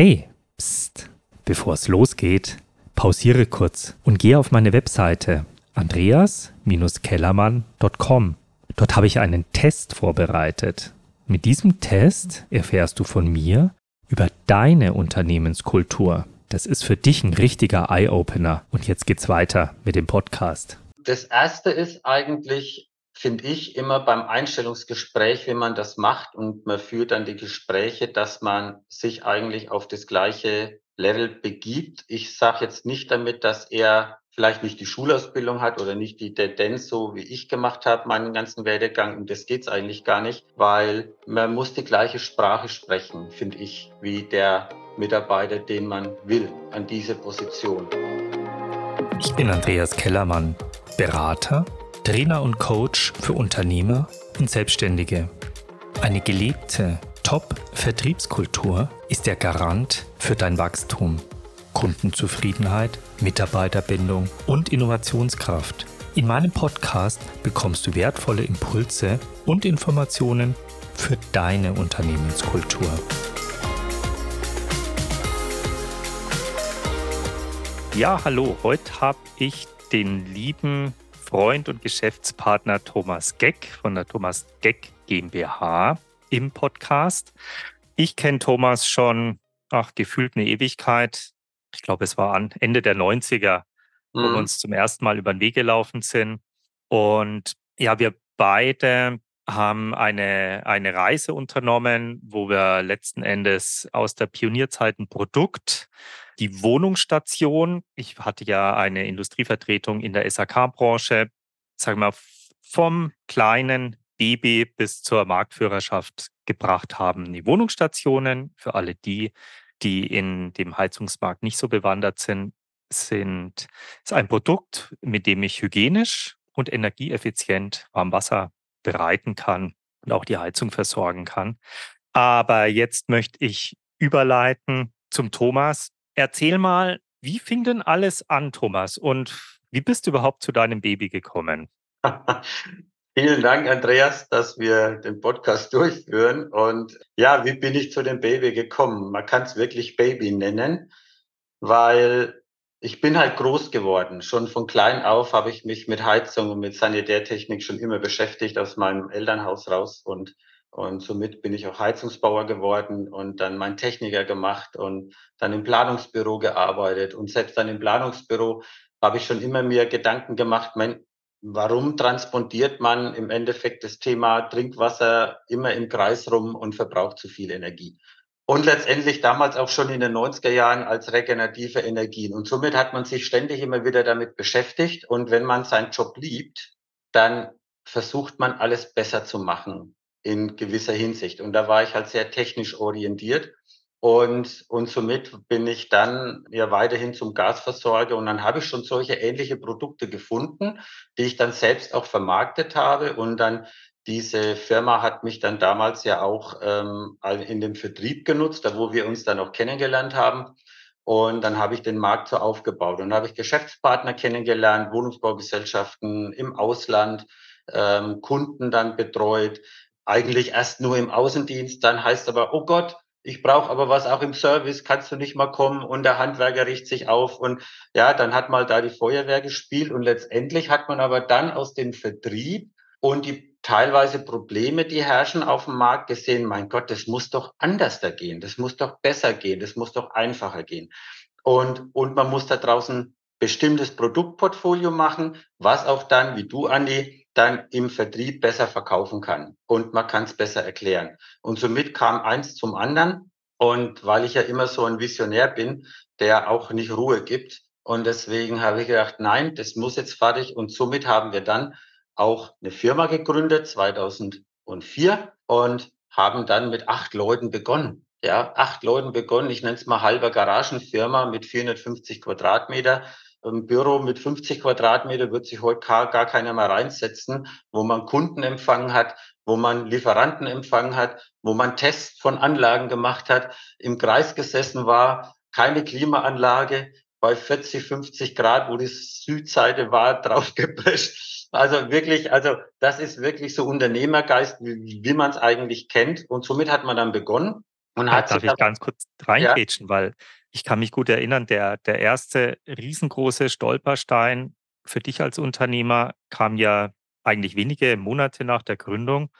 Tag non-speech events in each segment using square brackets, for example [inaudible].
Hey, pst, bevor es losgeht, pausiere kurz und gehe auf meine Webseite andreas-kellermann.com. Dort habe ich einen Test vorbereitet. Mit diesem Test erfährst du von mir über deine Unternehmenskultur. Das ist für dich ein richtiger Eye-Opener. Und jetzt geht's weiter mit dem Podcast. Das erste ist eigentlich, finde ich, immer beim Einstellungsgespräch, wenn man das macht und man führt dann die Gespräche, dass man sich eigentlich auf das gleiche Level begibt. Ich sage jetzt nicht damit, dass er vielleicht nicht die Schulausbildung hat oder nicht die Tendenz so wie ich gemacht habe, meinen ganzen Werdegang. Und das geht's eigentlich gar nicht, weil man muss die gleiche Sprache sprechen, finde ich, wie der Mitarbeiter, den man will an diese Position. Ich bin Andreas Kellermann, Berater Trainer und Coach für Unternehmer und Selbstständige. Eine gelebte Top-Vertriebskultur ist der Garant für dein Wachstum, Kundenzufriedenheit, Mitarbeiterbindung und Innovationskraft. In meinem Podcast bekommst du wertvolle Impulse und Informationen für deine Unternehmenskultur. Ja, hallo, heute habe ich den lieben Freund und Geschäftspartner Thomas Geck von der Thomas Geck GmbH im Podcast. Ich kenne Thomas schon, ach, gefühlt eine Ewigkeit. Ich glaube, es war an Ende der 90er, mhm. wo wir mhm. uns zum ersten Mal über den Weg gelaufen sind. Und ja, wir beide haben eine, eine Reise unternommen, wo wir letzten Endes aus der Pionierzeit ein Produkt die Wohnungsstation. Ich hatte ja eine Industrievertretung in der SAK-Branche, sagen wir vom kleinen Baby bis zur Marktführerschaft gebracht haben. Die Wohnungsstationen, für alle die, die in dem Heizungsmarkt nicht so bewandert sind, sind ist ein Produkt, mit dem ich hygienisch und energieeffizient Warmwasser bereiten kann und auch die Heizung versorgen kann. Aber jetzt möchte ich überleiten zum Thomas, Erzähl mal, wie fing denn alles an, Thomas? Und wie bist du überhaupt zu deinem Baby gekommen? [laughs] Vielen Dank, Andreas, dass wir den Podcast [laughs] durchführen. Und ja, wie bin ich zu dem Baby gekommen? Man kann es wirklich Baby nennen, weil ich bin halt groß geworden. Schon von klein auf habe ich mich mit Heizung und mit Sanitärtechnik schon immer beschäftigt aus meinem Elternhaus raus und und somit bin ich auch Heizungsbauer geworden und dann mein Techniker gemacht und dann im Planungsbüro gearbeitet. Und selbst dann im Planungsbüro habe ich schon immer mir Gedanken gemacht, mein, warum transportiert man im Endeffekt das Thema Trinkwasser immer im Kreis rum und verbraucht zu viel Energie? Und letztendlich damals auch schon in den 90er Jahren als regenerative Energien. Und somit hat man sich ständig immer wieder damit beschäftigt. Und wenn man seinen Job liebt, dann versucht man alles besser zu machen in gewisser Hinsicht. Und da war ich halt sehr technisch orientiert. Und, und somit bin ich dann ja weiterhin zum Gasversorger und dann habe ich schon solche ähnliche Produkte gefunden, die ich dann selbst auch vermarktet habe. Und dann diese Firma hat mich dann damals ja auch ähm, in dem Vertrieb genutzt, da wo wir uns dann auch kennengelernt haben. Und dann habe ich den Markt so aufgebaut und habe ich Geschäftspartner kennengelernt, Wohnungsbaugesellschaften im Ausland, ähm, Kunden dann betreut, eigentlich erst nur im Außendienst, dann heißt aber, oh Gott, ich brauche aber was auch im Service, kannst du nicht mal kommen und der Handwerker richtet sich auf und ja, dann hat mal da die Feuerwehr gespielt und letztendlich hat man aber dann aus dem Vertrieb und die teilweise Probleme, die herrschen auf dem Markt gesehen, mein Gott, das muss doch anders da gehen, das muss doch besser gehen, das muss doch einfacher gehen. Und, und man muss da draußen bestimmtes Produktportfolio machen, was auch dann, wie du, Andi, dann im Vertrieb besser verkaufen kann und man kann es besser erklären. Und somit kam eins zum anderen. Und weil ich ja immer so ein Visionär bin, der auch nicht Ruhe gibt. Und deswegen habe ich gedacht, nein, das muss jetzt fertig. Und somit haben wir dann auch eine Firma gegründet, 2004, und haben dann mit acht Leuten begonnen. Ja, acht Leuten begonnen. Ich nenne es mal halber Garagenfirma mit 450 Quadratmeter ein Büro mit 50 Quadratmeter wird sich heute gar, gar keiner mehr reinsetzen, wo man Kundenempfang hat, wo man Lieferantenempfang hat, wo man Tests von Anlagen gemacht hat, im Kreis gesessen war, keine Klimaanlage, bei 40, 50 Grad, wo die Südseite war, [laughs] draufgeprescht. Also wirklich, also das ist wirklich so Unternehmergeist, wie, wie man es eigentlich kennt. Und somit hat man dann begonnen Und hat darf ich ganz kurz reingrätschen, ja? weil ich kann mich gut erinnern, der, der erste riesengroße Stolperstein für dich als Unternehmer kam ja eigentlich wenige Monate nach der Gründung,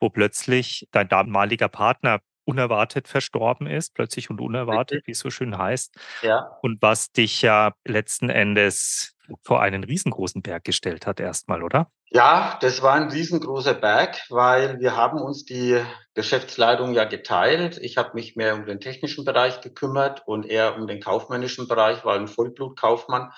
wo plötzlich dein damaliger Partner unerwartet verstorben ist, plötzlich und unerwartet, wie es so schön heißt. Ja. Und was dich ja letzten Endes vor einen riesengroßen Berg gestellt hat, erstmal, oder? Ja, das war ein riesengroßer Berg, weil wir haben uns die Geschäftsleitung ja geteilt. Ich habe mich mehr um den technischen Bereich gekümmert und er um den kaufmännischen Bereich, war ein Vollblutkaufmann.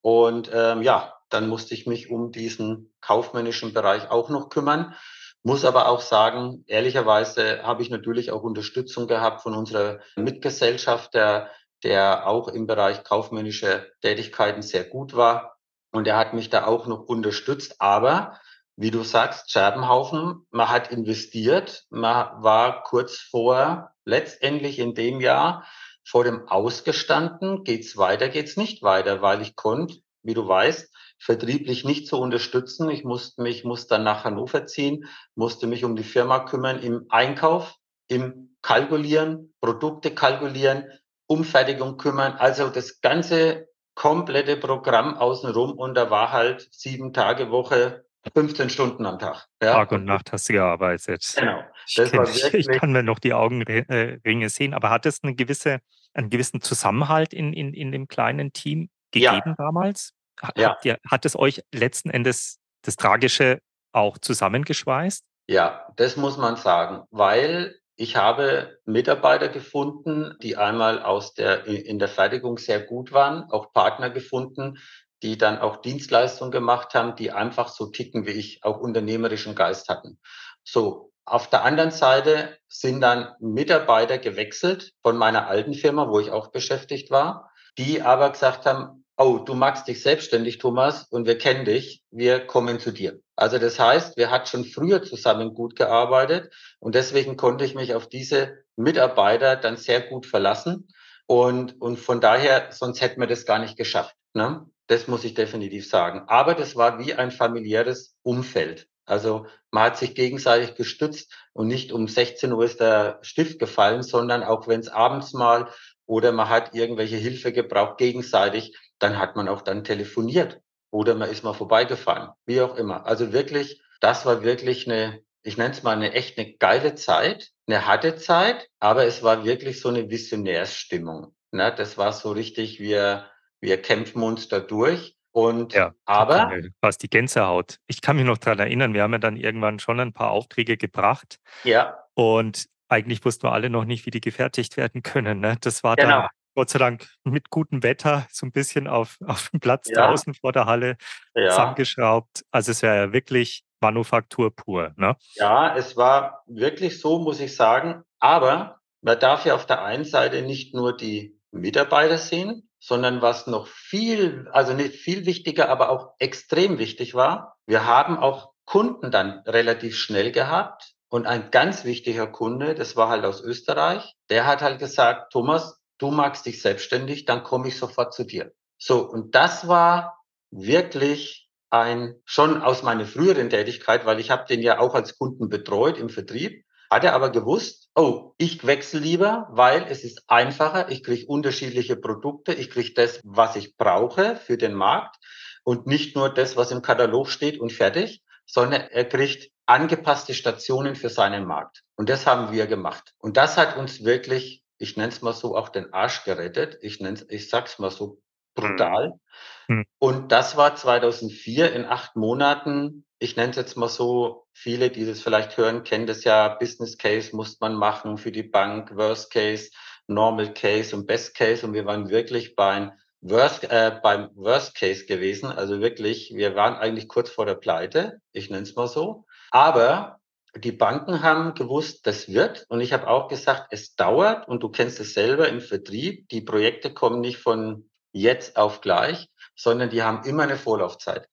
Und ähm, ja, dann musste ich mich um diesen kaufmännischen Bereich auch noch kümmern. Muss aber auch sagen, ehrlicherweise habe ich natürlich auch Unterstützung gehabt von unserer Mitgesellschaft, der, der auch im Bereich kaufmännische Tätigkeiten sehr gut war. Und er hat mich da auch noch unterstützt. Aber wie du sagst, Scherbenhaufen, man hat investiert, man war kurz vor, letztendlich in dem Jahr, vor dem Ausgestanden, geht's weiter, geht's nicht weiter, weil ich konnte, wie du weißt, vertrieblich nicht zu unterstützen. Ich musste mich, musste dann nach Hannover ziehen, musste mich um die Firma kümmern im Einkauf, im Kalkulieren, Produkte kalkulieren, Umfertigung kümmern. Also das ganze komplette Programm außenrum und da war halt sieben Tage Woche, 15 Stunden am Tag. Ja? Tag und Nacht hast du gearbeitet. Genau. Ich, kenn, ich, kann mir noch die Augenringe sehen, aber hat es eine gewisse, einen gewissen Zusammenhalt in, in, in dem kleinen Team gegeben ja. damals? Ja. Ihr, hat es euch letzten Endes das Tragische auch zusammengeschweißt? Ja, das muss man sagen, weil ich habe Mitarbeiter gefunden, die einmal aus der, in der Fertigung sehr gut waren, auch Partner gefunden, die dann auch Dienstleistungen gemacht haben, die einfach so ticken wie ich, auch unternehmerischen Geist hatten. So, auf der anderen Seite sind dann Mitarbeiter gewechselt von meiner alten Firma, wo ich auch beschäftigt war, die aber gesagt haben, oh, du magst dich selbstständig, Thomas, und wir kennen dich, wir kommen zu dir. Also das heißt, wir hatten schon früher zusammen gut gearbeitet und deswegen konnte ich mich auf diese Mitarbeiter dann sehr gut verlassen. Und, und von daher, sonst hätten wir das gar nicht geschafft. Ne? Das muss ich definitiv sagen. Aber das war wie ein familiäres Umfeld. Also man hat sich gegenseitig gestützt und nicht um 16 Uhr ist der Stift gefallen, sondern auch wenn es abends mal oder man hat irgendwelche Hilfe gebraucht gegenseitig, dann hat man auch dann telefoniert oder man ist mal vorbeigefahren, wie auch immer. Also wirklich, das war wirklich eine, ich nenne es mal eine echt eine geile Zeit, eine harte Zeit, aber es war wirklich so eine Visionärsstimmung. Ne? Das war so richtig, wir, wir kämpfen uns da durch. Und ja, aber fast die Gänsehaut. Ich kann mich noch daran erinnern, wir haben ja dann irgendwann schon ein paar Aufträge gebracht. Ja. Und eigentlich wussten wir alle noch nicht, wie die gefertigt werden können. Ne? Das war genau. dann Gott sei Dank mit gutem Wetter so ein bisschen auf, [laughs] auf dem Platz ja. draußen vor der Halle ja. zusammengeschraubt. Also es wäre ja wirklich Manufaktur pur. Ne? Ja, es war wirklich so, muss ich sagen. Aber man darf ja auf der einen Seite nicht nur die Mitarbeiter sehen, sondern was noch viel, also nicht viel wichtiger, aber auch extrem wichtig war, wir haben auch Kunden dann relativ schnell gehabt. Und ein ganz wichtiger Kunde, das war halt aus Österreich, der hat halt gesagt, Thomas, du magst dich selbstständig, dann komme ich sofort zu dir. So, und das war wirklich ein, schon aus meiner früheren Tätigkeit, weil ich habe den ja auch als Kunden betreut im Vertrieb, hat er aber gewusst, oh, ich wechsle lieber, weil es ist einfacher, ich kriege unterschiedliche Produkte, ich kriege das, was ich brauche für den Markt und nicht nur das, was im Katalog steht und fertig, sondern er kriegt angepasste Stationen für seinen Markt. Und das haben wir gemacht. Und das hat uns wirklich ich nenne es mal so, auch den Arsch gerettet. Ich nenne ich sag's mal so brutal. Mhm. Und das war 2004 in acht Monaten. Ich nenne es jetzt mal so, viele, die das vielleicht hören, kennen das ja. Business Case muss man machen für die Bank, Worst Case, Normal Case und Best Case. Und wir waren wirklich beim Worst, äh, beim Worst Case gewesen. Also wirklich, wir waren eigentlich kurz vor der Pleite. Ich nenne es mal so. Aber die Banken haben gewusst, das wird. Und ich habe auch gesagt, es dauert. Und du kennst es selber im Vertrieb. Die Projekte kommen nicht von jetzt auf gleich, sondern die haben immer eine Vorlaufzeit.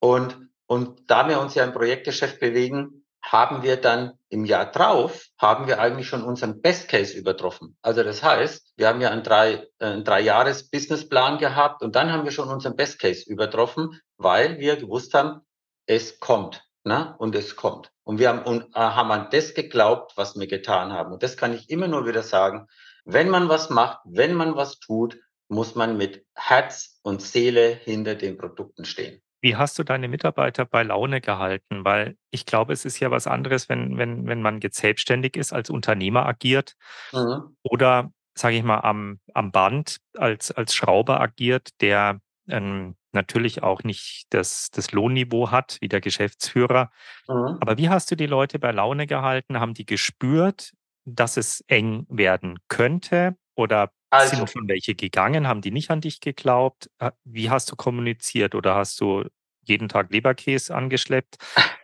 Und, und da wir uns ja im Projektgeschäft bewegen, haben wir dann im Jahr drauf, haben wir eigentlich schon unseren Best Case übertroffen. Also das heißt, wir haben ja einen drei, äh, einen drei Jahres Businessplan gehabt und dann haben wir schon unseren Best Case übertroffen, weil wir gewusst haben, es kommt. Ne? Und es kommt. Und wir haben, und, äh, haben an das geglaubt, was wir getan haben. Und das kann ich immer nur wieder sagen. Wenn man was macht, wenn man was tut, muss man mit Herz und Seele hinter den Produkten stehen. Wie hast du deine Mitarbeiter bei Laune gehalten? Weil ich glaube, es ist ja was anderes, wenn, wenn, wenn man jetzt selbstständig ist, als Unternehmer agiert mhm. oder, sage ich mal, am, am Band als, als Schrauber agiert, der ähm, natürlich auch nicht das, das Lohnniveau hat wie der Geschäftsführer. Mhm. Aber wie hast du die Leute bei Laune gehalten? Haben die gespürt, dass es eng werden könnte? Oder also, sind schon welche gegangen? Haben die nicht an dich geglaubt? Äh, wie hast du kommuniziert? Oder hast du jeden Tag Leberkäse angeschleppt?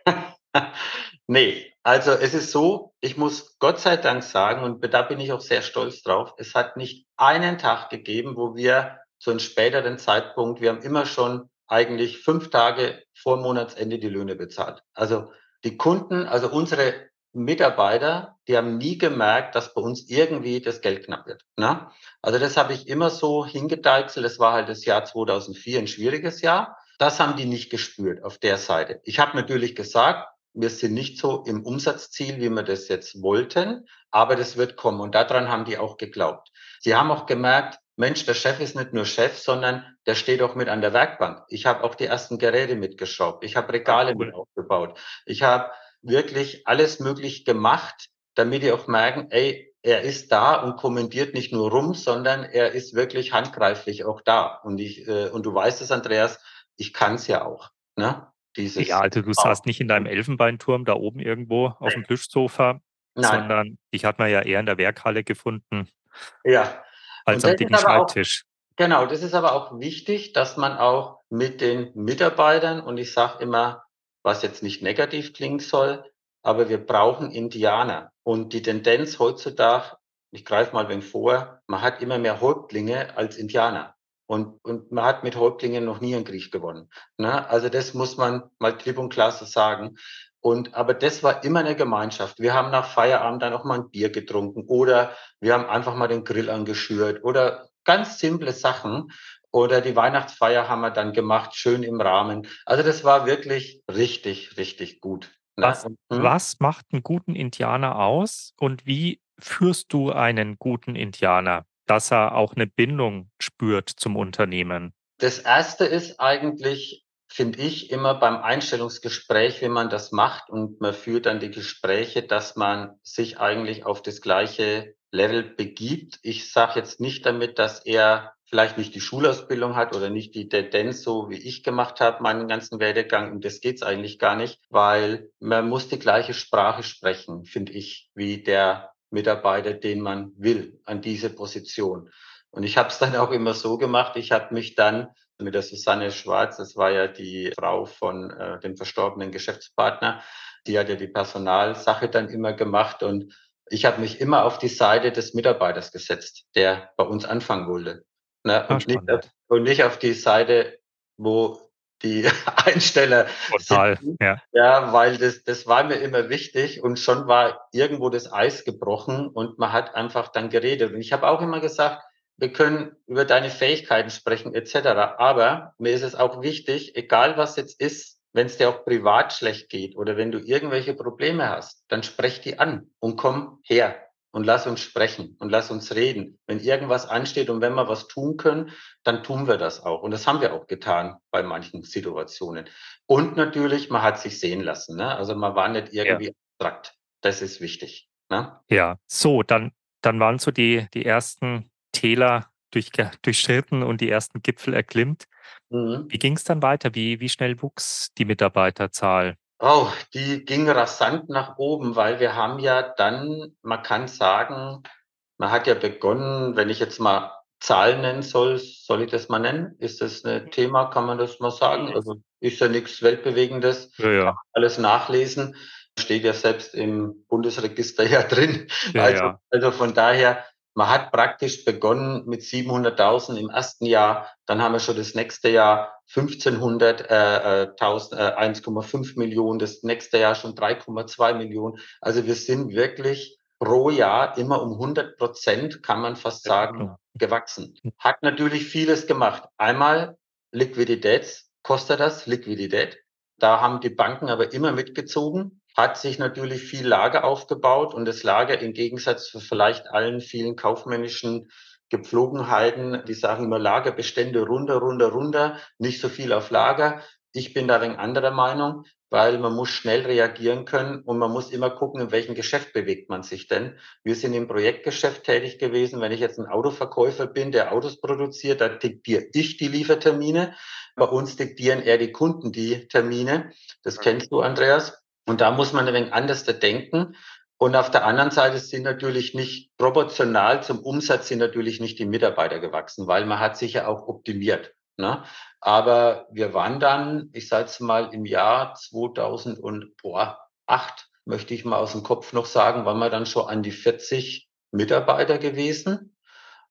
[laughs] nee, also es ist so, ich muss Gott sei Dank sagen, und da bin ich auch sehr stolz drauf, es hat nicht einen Tag gegeben, wo wir zu einem späteren Zeitpunkt, wir haben immer schon eigentlich fünf Tage vor Monatsende die Löhne bezahlt. Also die Kunden, also unsere Mitarbeiter, die haben nie gemerkt, dass bei uns irgendwie das Geld knapp wird. Ne? Also das habe ich immer so hingedeichselt. Das war halt das Jahr 2004 ein schwieriges Jahr. Das haben die nicht gespürt auf der Seite. Ich habe natürlich gesagt, wir sind nicht so im Umsatzziel, wie wir das jetzt wollten, aber das wird kommen. Und daran haben die auch geglaubt. Sie haben auch gemerkt, Mensch, der Chef ist nicht nur Chef, sondern der steht auch mit an der Werkbank. Ich habe auch die ersten Geräte mitgeschraubt. Ich habe Regale cool. mit aufgebaut. Ich habe wirklich alles möglich gemacht, damit die auch merken, ey, er ist da und kommentiert nicht nur rum, sondern er ist wirklich handgreiflich auch da. Und ich, äh, und du weißt es, Andreas, ich kann es ja auch. Ne? Dieses ja, also du saßt nicht in deinem Elfenbeinturm da oben irgendwo auf dem Plüschsofa, sondern ich hat man ja eher in der Werkhalle gefunden. Ja. Als am dicken Schreibtisch. Auch, genau, das ist aber auch wichtig, dass man auch mit den Mitarbeitern, und ich sage immer, was jetzt nicht negativ klingen soll, aber wir brauchen Indianer. Und die Tendenz heutzutage, ich greife mal wenig vor, man hat immer mehr Häuptlinge als Indianer. Und, und man hat mit Häuptlingen noch nie einen Krieg gewonnen. Ne? Also das muss man mal klipp und klar so sagen. Und, aber das war immer eine Gemeinschaft. Wir haben nach Feierabend dann auch mal ein Bier getrunken oder wir haben einfach mal den Grill angeschürt oder ganz simple Sachen. Oder die Weihnachtsfeier haben wir dann gemacht, schön im Rahmen. Also das war wirklich richtig, richtig gut. Ne? Was, hm? was macht einen guten Indianer aus und wie führst du einen guten Indianer? dass er auch eine Bindung spürt zum Unternehmen? Das erste ist eigentlich, finde ich, immer beim Einstellungsgespräch, wenn man das macht und man führt dann die Gespräche, dass man sich eigentlich auf das gleiche Level begibt. Ich sage jetzt nicht damit, dass er vielleicht nicht die Schulausbildung hat oder nicht die Tendenz, so wie ich gemacht habe, meinen ganzen Werdegang. Und das geht's eigentlich gar nicht, weil man muss die gleiche Sprache sprechen, finde ich, wie der Mitarbeiter, den man will, an diese Position. Und ich habe es dann auch immer so gemacht, ich habe mich dann mit der Susanne Schwarz, das war ja die Frau von äh, dem verstorbenen Geschäftspartner, die hat ja die Personalsache dann immer gemacht und ich habe mich immer auf die Seite des Mitarbeiters gesetzt, der bei uns anfangen wollte. Ne? Und, nicht auf, und nicht auf die Seite, wo die [laughs] Einsteller. Total, ja. Ja, weil das, das war mir immer wichtig und schon war irgendwo das Eis gebrochen und man hat einfach dann geredet. Und ich habe auch immer gesagt, wir können über deine Fähigkeiten sprechen etc. Aber mir ist es auch wichtig, egal was jetzt ist, wenn es dir auch privat schlecht geht oder wenn du irgendwelche Probleme hast, dann sprech die an und komm her und lass uns sprechen und lass uns reden. Wenn irgendwas ansteht und wenn wir was tun können, dann tun wir das auch. Und das haben wir auch getan bei manchen Situationen. Und natürlich, man hat sich sehen lassen. Ne? Also man war nicht irgendwie ja. abstrakt. Das ist wichtig. Ne? Ja, so, dann, dann waren so die, die ersten Täler durch, durchschritten und die ersten Gipfel erklimmt. Mhm. Wie ging es dann weiter? Wie, wie schnell wuchs die Mitarbeiterzahl? Oh, die ging rasant nach oben, weil wir haben ja dann, man kann sagen, man hat ja begonnen, wenn ich jetzt mal Zahlen nennen soll, soll ich das mal nennen? Ist das ein Thema, kann man das mal sagen? Also ist ja nichts Weltbewegendes, ja, ja. alles nachlesen, steht ja selbst im Bundesregister [laughs] ja drin. Ja, also, also von daher, man hat praktisch begonnen mit 700.000 im ersten Jahr, dann haben wir schon das nächste Jahr 1500, äh, 1000, äh, 1,5 äh, Millionen, das nächste Jahr schon 3,2 Millionen. Also wir sind wirklich pro Jahr immer um 100 Prozent, kann man fast sagen, gewachsen. Hat natürlich vieles gemacht. Einmal Liquidität, kostet das Liquidität. Da haben die Banken aber immer mitgezogen, hat sich natürlich viel Lager aufgebaut und das Lager im Gegensatz zu vielleicht allen vielen kaufmännischen Gepflogenheiten, die sagen immer Lagerbestände runter, runter, runter, nicht so viel auf Lager. Ich bin da ein anderer Meinung, weil man muss schnell reagieren können und man muss immer gucken, in welchem Geschäft bewegt man sich denn. Wir sind im Projektgeschäft tätig gewesen. Wenn ich jetzt ein Autoverkäufer bin, der Autos produziert, da diktiere ich die Liefertermine. Bei uns diktieren eher die Kunden die Termine. Das kennst du, Andreas. Und da muss man ein wenig anders denken. Und auf der anderen Seite sind natürlich nicht proportional zum Umsatz sind natürlich nicht die Mitarbeiter gewachsen, weil man hat sich ja auch optimiert. Ne? Aber wir waren dann, ich sage es mal, im Jahr 2008, möchte ich mal aus dem Kopf noch sagen, waren wir dann schon an die 40 Mitarbeiter gewesen.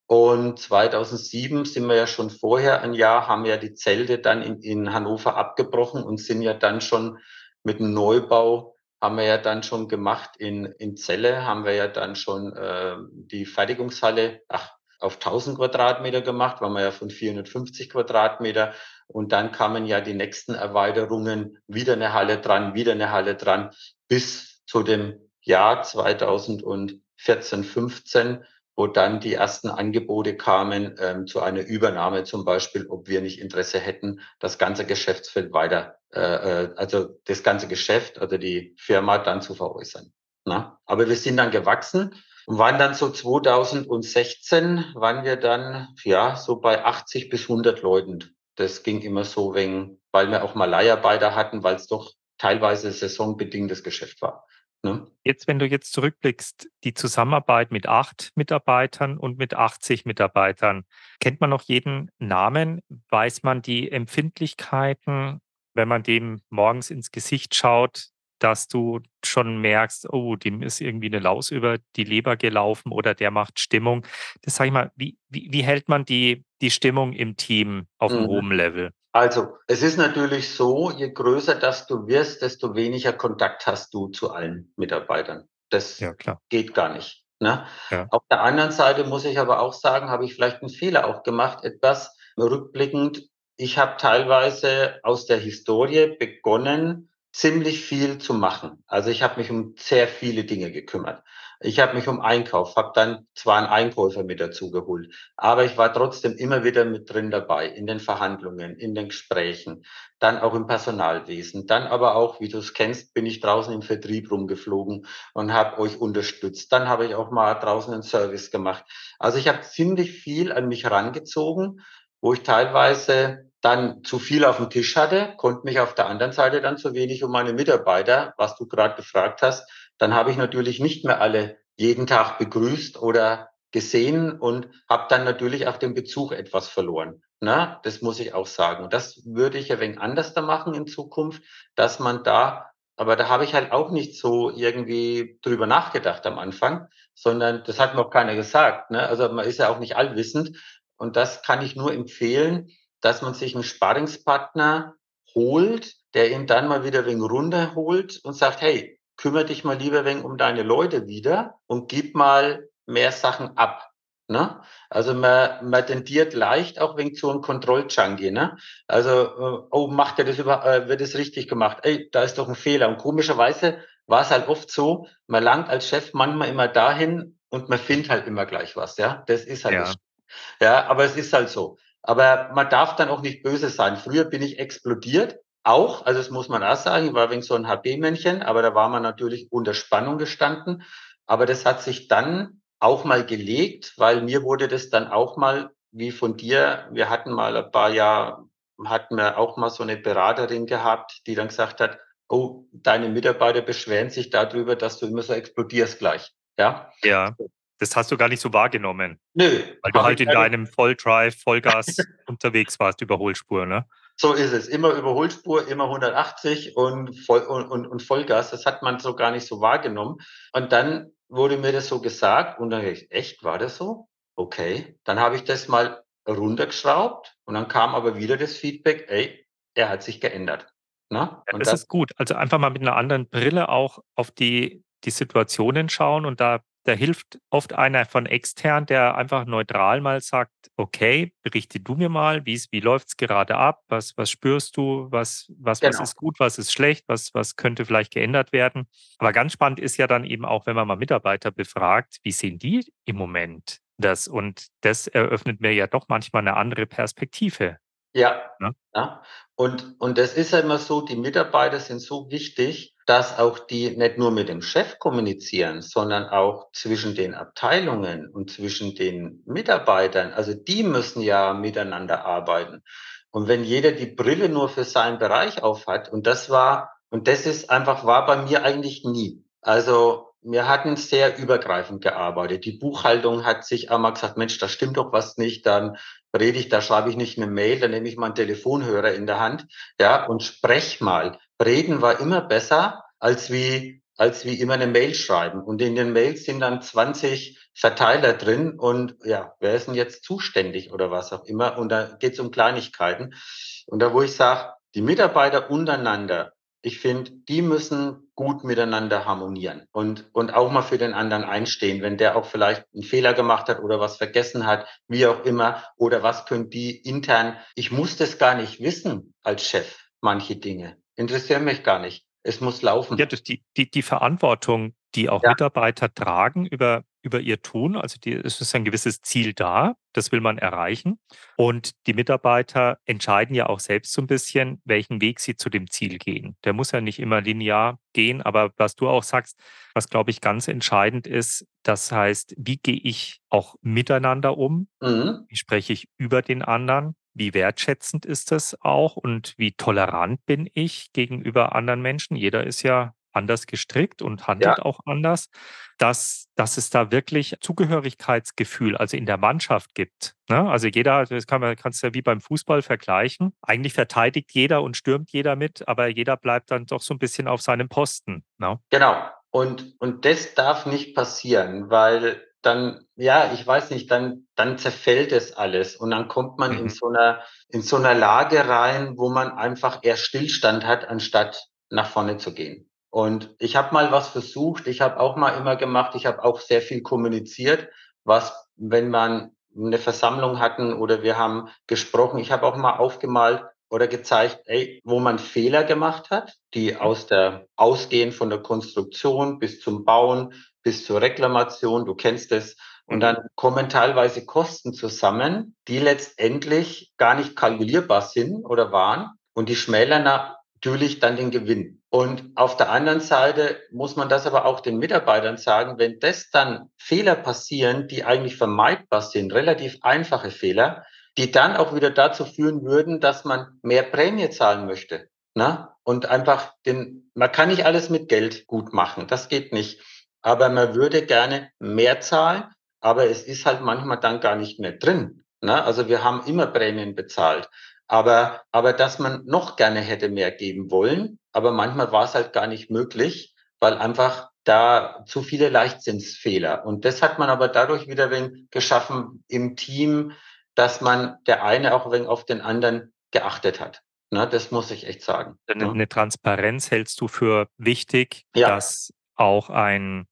Und 2007 sind wir ja schon vorher ein Jahr, haben ja die Zelte dann in, in Hannover abgebrochen und sind ja dann schon mit dem Neubau, haben wir ja dann schon gemacht in, in Celle, haben wir ja dann schon äh, die Fertigungshalle, ach, auf 1000 Quadratmeter gemacht, waren wir ja von 450 Quadratmeter. Und dann kamen ja die nächsten Erweiterungen, wieder eine Halle dran, wieder eine Halle dran, bis zu dem Jahr 2014, 15, wo dann die ersten Angebote kamen ähm, zu einer Übernahme zum Beispiel, ob wir nicht Interesse hätten, das ganze Geschäftsfeld weiter, äh, äh also das ganze Geschäft oder die Firma dann zu veräußern. Na? Aber wir sind dann gewachsen und waren dann so 2016, waren wir dann, ja, so bei 80 bis 100 Leuten. Das ging immer so wegen, weil wir auch mal Leiharbeiter hatten, weil es doch teilweise saisonbedingtes Geschäft war. Ne? Jetzt, wenn du jetzt zurückblickst, die Zusammenarbeit mit acht Mitarbeitern und mit 80 Mitarbeitern, kennt man noch jeden Namen? Weiß man die Empfindlichkeiten, wenn man dem morgens ins Gesicht schaut, dass du schon merkst, oh, dem ist irgendwie eine Laus über die Leber gelaufen oder der macht Stimmung. Das sage ich mal, wie, wie, wie, hält man die, die Stimmung im Team auf einem mhm. hohen Level? Also, es ist natürlich so, je größer das du wirst, desto weniger Kontakt hast du zu allen Mitarbeitern. Das ja, geht gar nicht. Ne? Ja. Auf der anderen Seite muss ich aber auch sagen, habe ich vielleicht einen Fehler auch gemacht, etwas rückblickend. Ich habe teilweise aus der Historie begonnen, ziemlich viel zu machen. Also ich habe mich um sehr viele Dinge gekümmert. Ich habe mich um Einkauf, habe dann zwar einen Einkäufer mit dazu geholt, aber ich war trotzdem immer wieder mit drin dabei in den Verhandlungen, in den Gesprächen, dann auch im Personalwesen, dann aber auch, wie du es kennst, bin ich draußen im Vertrieb rumgeflogen und habe euch unterstützt. Dann habe ich auch mal draußen einen Service gemacht. Also ich habe ziemlich viel an mich herangezogen, wo ich teilweise dann zu viel auf dem Tisch hatte, konnte mich auf der anderen Seite dann zu wenig um meine Mitarbeiter, was du gerade gefragt hast, dann habe ich natürlich nicht mehr alle jeden Tag begrüßt oder gesehen und habe dann natürlich auch den Bezug etwas verloren. Na, das muss ich auch sagen. Und das würde ich ein wenig anders da machen in Zukunft, dass man da, aber da habe ich halt auch nicht so irgendwie drüber nachgedacht am Anfang, sondern das hat mir auch keiner gesagt. Ne? Also man ist ja auch nicht allwissend. Und das kann ich nur empfehlen, dass man sich einen Sparringspartner holt, der ihn dann mal wieder wegen runterholt und sagt, hey, kümmere dich mal lieber wegen um deine Leute wieder und gib mal mehr Sachen ab. Ne? Also man, man tendiert leicht auch wegen zu einem Kontrolljunkie. Ne? Also, äh, oh, macht er das über, äh, wird es richtig gemacht? Ey, da ist doch ein Fehler. Und komischerweise war es halt oft so, man langt als Chef manchmal immer dahin und man findet halt immer gleich was. Ja, das ist halt ja. Das. Ja, aber es ist halt so. Aber man darf dann auch nicht böse sein. Früher bin ich explodiert, auch, also das muss man auch sagen, ich war wegen so ein HP-Männchen, aber da war man natürlich unter Spannung gestanden. Aber das hat sich dann auch mal gelegt, weil mir wurde das dann auch mal, wie von dir, wir hatten mal ein paar Jahre, hatten wir auch mal so eine Beraterin gehabt, die dann gesagt hat, oh, deine Mitarbeiter beschweren sich darüber, dass du immer so explodierst gleich. Ja. Ja. Das hast du gar nicht so wahrgenommen. Nö. Weil du halt in deinem Volldrive, Vollgas unterwegs warst, Überholspur, ne? So ist es. Immer Überholspur, immer 180 und, Voll, und, und, Vollgas. Das hat man so gar nicht so wahrgenommen. Und dann wurde mir das so gesagt und dann ich, echt, war das so? Okay. Dann habe ich das mal runtergeschraubt und dann kam aber wieder das Feedback, ey, er hat sich geändert. Na? Ja, das, das ist gut. Also einfach mal mit einer anderen Brille auch auf die, die Situationen schauen und da da hilft oft einer von extern, der einfach neutral mal sagt, okay, berichte du mir mal, wie, wie läuft es gerade ab, was, was spürst du, was, was, genau. was ist gut, was ist schlecht, was, was könnte vielleicht geändert werden. Aber ganz spannend ist ja dann eben auch, wenn man mal Mitarbeiter befragt, wie sehen die im Moment das? Und das eröffnet mir ja doch manchmal eine andere Perspektive. Ja, ja. ja. Und, und das ist ja immer so, die Mitarbeiter sind so wichtig, dass auch die nicht nur mit dem Chef kommunizieren, sondern auch zwischen den Abteilungen und zwischen den Mitarbeitern. Also die müssen ja miteinander arbeiten. Und wenn jeder die Brille nur für seinen Bereich aufhat, und das war, und das ist einfach, war bei mir eigentlich nie. Also wir hatten sehr übergreifend gearbeitet. Die Buchhaltung hat sich einmal gesagt, Mensch, da stimmt doch was nicht, dann rede ich, da schreibe ich nicht eine Mail, dann nehme ich mal einen Telefonhörer in der Hand, ja, und sprech mal. Reden war immer besser, als wie, als wie immer eine Mail schreiben. Und in den Mails sind dann 20 Verteiler drin und ja, wer ist denn jetzt zuständig oder was auch immer? Und da geht es um Kleinigkeiten. Und da, wo ich sage, die Mitarbeiter untereinander ich finde, die müssen gut miteinander harmonieren und, und auch mal für den anderen einstehen, wenn der auch vielleicht einen Fehler gemacht hat oder was vergessen hat, wie auch immer, oder was können die intern, ich muss das gar nicht wissen als Chef, manche Dinge. Interessieren mich gar nicht. Es muss laufen. Ja, das die, die, die Verantwortung, die auch ja. Mitarbeiter tragen über, über ihr Tun. Also die, es ist ein gewisses Ziel da, das will man erreichen. Und die Mitarbeiter entscheiden ja auch selbst so ein bisschen, welchen Weg sie zu dem Ziel gehen. Der muss ja nicht immer linear gehen, aber was du auch sagst, was glaube ich ganz entscheidend ist, das heißt, wie gehe ich auch miteinander um? Mhm. Wie spreche ich über den anderen? Wie wertschätzend ist das auch und wie tolerant bin ich gegenüber anderen Menschen? Jeder ist ja anders gestrickt und handelt ja. auch anders, dass, dass es da wirklich Zugehörigkeitsgefühl, also in der Mannschaft gibt. Ne? Also jeder, das kann man kannst ja wie beim Fußball vergleichen. Eigentlich verteidigt jeder und stürmt jeder mit, aber jeder bleibt dann doch so ein bisschen auf seinem Posten. Ne? Genau. Und, und das darf nicht passieren, weil dann, ja, ich weiß nicht, dann, dann zerfällt es alles und dann kommt man mhm. in so einer, in so einer Lage rein, wo man einfach eher Stillstand hat, anstatt nach vorne zu gehen. Und ich habe mal was versucht, ich habe auch mal immer gemacht, ich habe auch sehr viel kommuniziert, was, wenn man eine Versammlung hatten oder wir haben gesprochen, ich habe auch mal aufgemalt oder gezeigt, ey, wo man Fehler gemacht hat, die aus der ausgehen von der Konstruktion bis zum Bauen, bis zur Reklamation, du kennst es. Und dann kommen teilweise Kosten zusammen, die letztendlich gar nicht kalkulierbar sind oder waren. Und die schmälern natürlich dann den Gewinn. Und auf der anderen Seite muss man das aber auch den Mitarbeitern sagen, wenn das dann Fehler passieren, die eigentlich vermeidbar sind, relativ einfache Fehler, die dann auch wieder dazu führen würden, dass man mehr Prämie zahlen möchte. Ne? Und einfach den, man kann nicht alles mit Geld gut machen, das geht nicht. Aber man würde gerne mehr zahlen, aber es ist halt manchmal dann gar nicht mehr drin. Ne? Also wir haben immer Prämien bezahlt. Aber, aber dass man noch gerne hätte mehr geben wollen, aber manchmal war es halt gar nicht möglich, weil einfach da zu viele Leichtsinnsfehler. Und das hat man aber dadurch wieder ein geschaffen im Team, dass man der eine auch wenig auf den anderen geachtet hat. Na, das muss ich echt sagen. Eine, eine Transparenz hältst du für wichtig, ja. dass auch ein,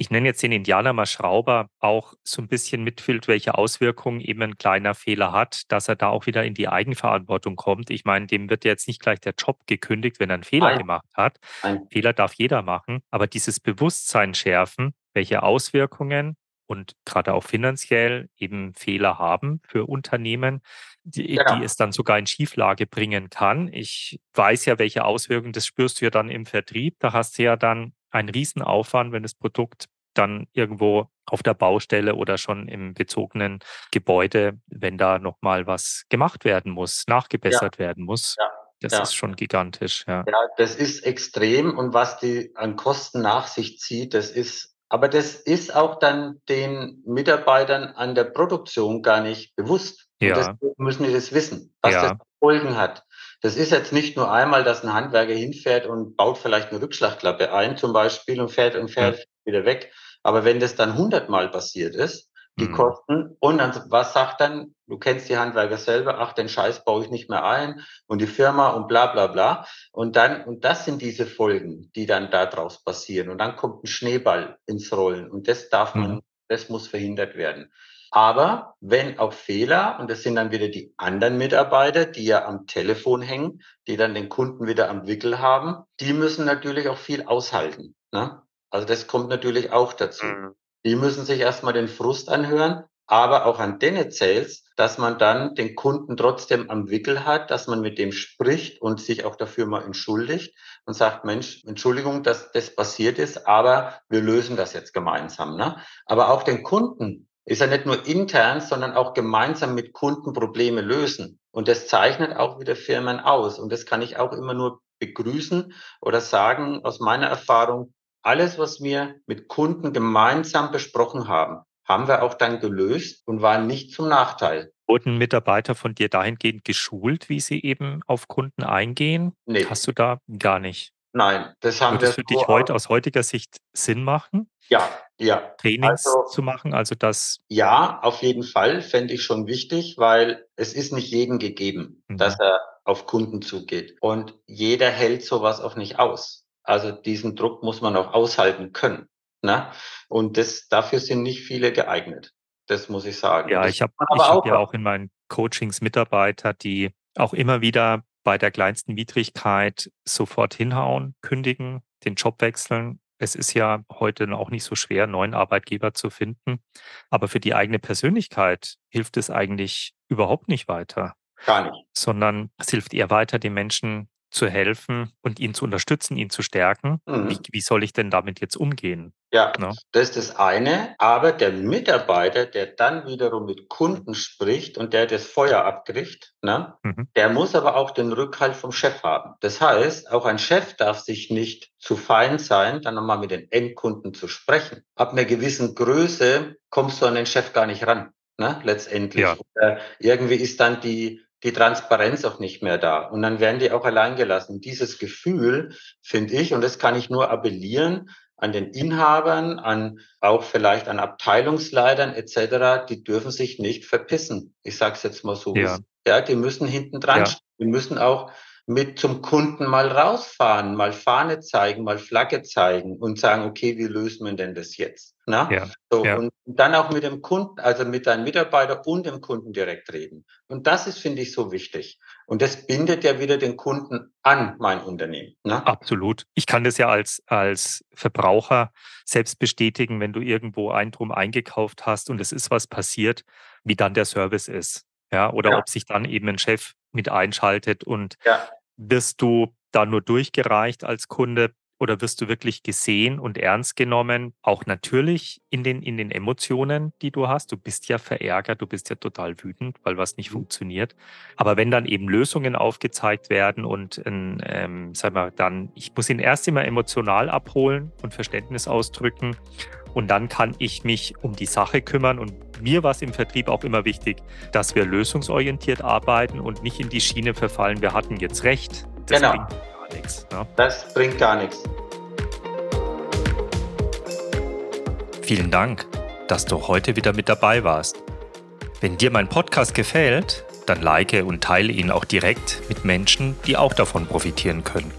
ich, nenne jetzt den Indianer mal Schrauber, auch so ein bisschen mitfühlt, welche Auswirkungen eben ein kleiner Fehler hat, dass er da auch wieder in die Eigenverantwortung kommt. Ich meine, dem wird jetzt nicht gleich der Job gekündigt, wenn er einen Fehler Nein. gemacht hat. Nein. Fehler darf jeder machen, aber dieses Bewusstsein schärfen, welche Auswirkungen und gerade auch finanziell eben Fehler haben für Unternehmen, die, genau. die, es dann sogar in Schieflage bringen kann. Ich weiß ja, welche Auswirkungen, das spürst du ja dann im Vertrieb. Da hast du ja dann ein Riesenaufwand, wenn das Produkt dann irgendwo auf der Baustelle oder schon im bezogenen Gebäude, wenn da nochmal was gemacht werden muss, nachgebessert ja. werden muss. Ja. Das ja. ist schon gigantisch. Ja. das ist extrem und was die an Kosten nach sich zieht, das ist, aber das ist auch dann den Mitarbeitern an der Produktion gar nicht bewusst. Ja. Und deswegen müssen wir das wissen, was ja. das Folgen hat. Das ist jetzt nicht nur einmal, dass ein Handwerker hinfährt und baut vielleicht eine Rückschlagklappe ein zum Beispiel und fährt und fährt ja. wieder weg. Aber wenn das dann hundertmal passiert ist die mhm. Kosten. Und dann, was sagt dann, du kennst die Handwerker selber, ach, den Scheiß baue ich nicht mehr ein und die Firma und bla bla bla. Und dann, und das sind diese Folgen, die dann daraus passieren. Und dann kommt ein Schneeball ins Rollen. Und das darf man, mhm. das muss verhindert werden. Aber wenn auch Fehler, und das sind dann wieder die anderen Mitarbeiter, die ja am Telefon hängen, die dann den Kunden wieder am Wickel haben, die müssen natürlich auch viel aushalten. Ne? Also das kommt natürlich auch dazu. Mhm. Die müssen sich erstmal den Frust anhören, aber auch an denen zählt dass man dann den Kunden trotzdem am Wickel hat, dass man mit dem spricht und sich auch dafür mal entschuldigt und sagt, Mensch, Entschuldigung, dass das passiert ist, aber wir lösen das jetzt gemeinsam. Ne? Aber auch den Kunden ist ja nicht nur intern, sondern auch gemeinsam mit Kunden Probleme lösen. Und das zeichnet auch wieder Firmen aus. Und das kann ich auch immer nur begrüßen oder sagen aus meiner Erfahrung, alles, was wir mit Kunden gemeinsam besprochen haben, haben wir auch dann gelöst und waren nicht zum Nachteil. Wurden Mitarbeiter von dir dahingehend geschult, wie sie eben auf Kunden eingehen? Nee. Hast du da gar nicht? Nein, das haben Würde wir. Es für dich heute aus heutiger Sicht Sinn machen? Ja, ja. Trainings also, zu machen, also das. Ja, auf jeden Fall fände ich schon wichtig, weil es ist nicht jedem gegeben, mhm. dass er auf Kunden zugeht. Und jeder hält sowas auch nicht aus. Also diesen Druck muss man auch aushalten können. Ne? Und das, dafür sind nicht viele geeignet. Das muss ich sagen. Ja, das ich habe hab ja auch in meinen Coachings Mitarbeiter, die auch immer wieder bei der kleinsten Widrigkeit sofort hinhauen, kündigen, den Job wechseln. Es ist ja heute auch nicht so schwer, einen neuen Arbeitgeber zu finden. Aber für die eigene Persönlichkeit hilft es eigentlich überhaupt nicht weiter. Gar nicht. Sondern es hilft eher weiter, den Menschen zu helfen und ihn zu unterstützen, ihn zu stärken. Mhm. Wie, wie, soll ich denn damit jetzt umgehen? Ja, no? Ne? das ist das eine. Aber der Mitarbeiter, der dann wiederum mit Kunden spricht und der das Feuer abkriegt, ne, mhm. der muss aber auch den Rückhalt vom Chef haben. Das heißt, auch ein Chef darf sich nicht zu fein sein, dann nochmal mit den Endkunden zu sprechen. Ab einer gewissen Größe kommst du an den Chef gar nicht ran. Ne, letztendlich. Ja. Irgendwie ist dann die, die Transparenz auch nicht mehr da. Und dann werden die auch allein gelassen. Dieses Gefühl, finde ich, und das kann ich nur appellieren an den Inhabern, an auch vielleicht an Abteilungsleitern etc., die dürfen sich nicht verpissen. Ich sage es jetzt mal so. Ja. ja, die müssen hinten dran. Ja. Die müssen auch mit zum Kunden mal rausfahren, mal Fahne zeigen, mal Flagge zeigen und sagen, okay, wie lösen wir denn das jetzt? Na? Ja, so, ja. Und dann auch mit dem Kunden, also mit deinem Mitarbeiter und dem Kunden direkt reden. Und das ist, finde ich, so wichtig. Und das bindet ja wieder den Kunden an mein Unternehmen. Ne? Absolut. Ich kann das ja als, als Verbraucher selbst bestätigen, wenn du irgendwo ein Drum eingekauft hast und es ist was passiert, wie dann der Service ist. Ja, oder ja. ob sich dann eben ein Chef mit einschaltet und wirst du da nur durchgereicht als Kunde, oder wirst du wirklich gesehen und ernst genommen? Auch natürlich in den, in den Emotionen, die du hast. Du bist ja verärgert, du bist ja total wütend, weil was nicht mhm. funktioniert. Aber wenn dann eben Lösungen aufgezeigt werden und ähm, sag mal, dann, ich muss ihn erst immer emotional abholen und Verständnis ausdrücken. Und dann kann ich mich um die Sache kümmern. Und mir war es im Vertrieb auch immer wichtig, dass wir lösungsorientiert arbeiten und nicht in die Schiene verfallen, wir hatten jetzt recht. Das genau nichts. Ne? Das bringt gar nichts. Vielen Dank, dass du heute wieder mit dabei warst. Wenn dir mein Podcast gefällt, dann like und teile ihn auch direkt mit Menschen, die auch davon profitieren könnten.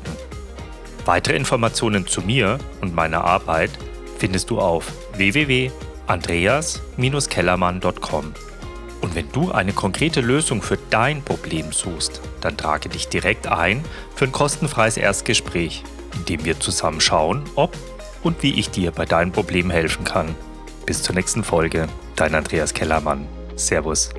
Weitere Informationen zu mir und meiner Arbeit findest du auf www.andreas-kellermann.com. Und wenn du eine konkrete Lösung für dein Problem suchst, dann trage dich direkt ein für ein kostenfreies Erstgespräch, in dem wir zusammen schauen, ob und wie ich dir bei deinem Problem helfen kann. Bis zur nächsten Folge, dein Andreas Kellermann. Servus.